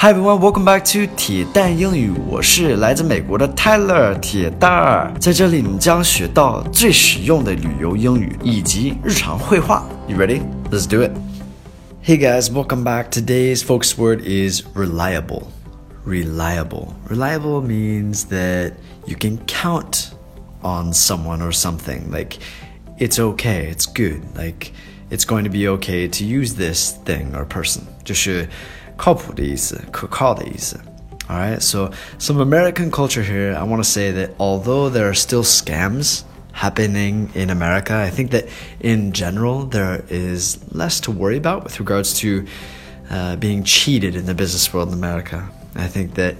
Hi everyone, welcome back to 铁蛋英语。我是来自美国的 Tyler 铁蛋儿，在这里你将学到最实用的旅游英语以及日常会话。You ready? Let's do it. Hey guys, welcome back. Today's focus word is reliable. Reliable. Reliable means that you can count on someone or something. Like it's okay, it's good. Like it's going to be okay to use this thing or person. 就是 靠谱的意思，可靠的意思。All right, so some American culture here. I want to say that although there are still scams happening in America, I think that in general there is less to worry about with regards to uh, being cheated in the business world in America. I think that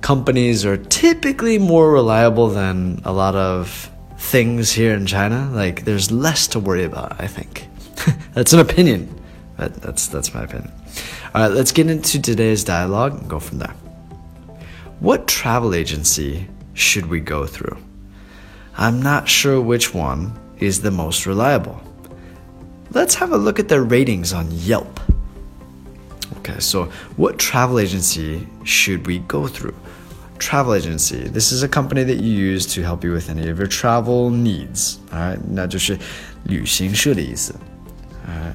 companies are typically more reliable than a lot of things here in China. Like there's less to worry about, I think. that's an opinion, but that's that's my opinion. All right, let's get into today's dialogue and go from there. What travel agency should we go through? I'm not sure which one is the most reliable. Let's have a look at their ratings on Yelp. Okay, so what travel agency should we go through? Travel agency. This is a company that you use to help you with any of your travel needs. All right, 那就是旅行社的意思。All right.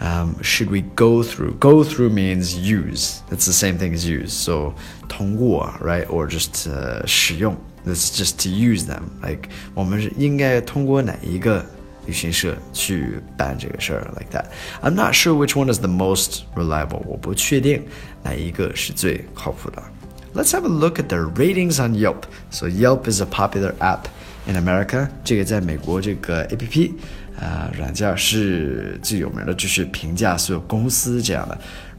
Um, should we go through? Go through means use. It's the same thing as use. So 通过, right? Or just uh, 使用. That's just to use them. Like 我们应该通过哪一个旅行社去办这个事儿 like that. I'm not sure which one is the most reliable. 我不确定哪一个是最靠谱的。Let's have a look at their ratings on Yelp. So Yelp is a popular app in America. 这个在美国这个 APP 啊、呃，软件是最有名的，就是评价所有公司这样的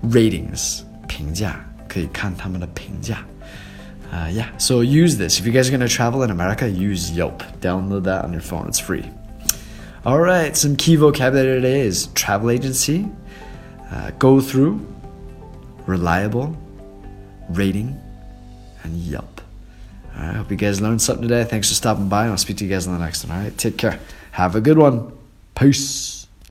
ratings 评价，可以看他们的评价。Uh, yeah, so use this. If you guys are going to travel in America, use Yelp. Download that on your phone, it's free. All right, some key vocabulary today is travel agency, uh, go through, reliable, rating, and Yelp. All right, hope you guys learned something today. Thanks for stopping by, and I'll speak to you guys on the next one. All right, take care. Have a good one. Peace.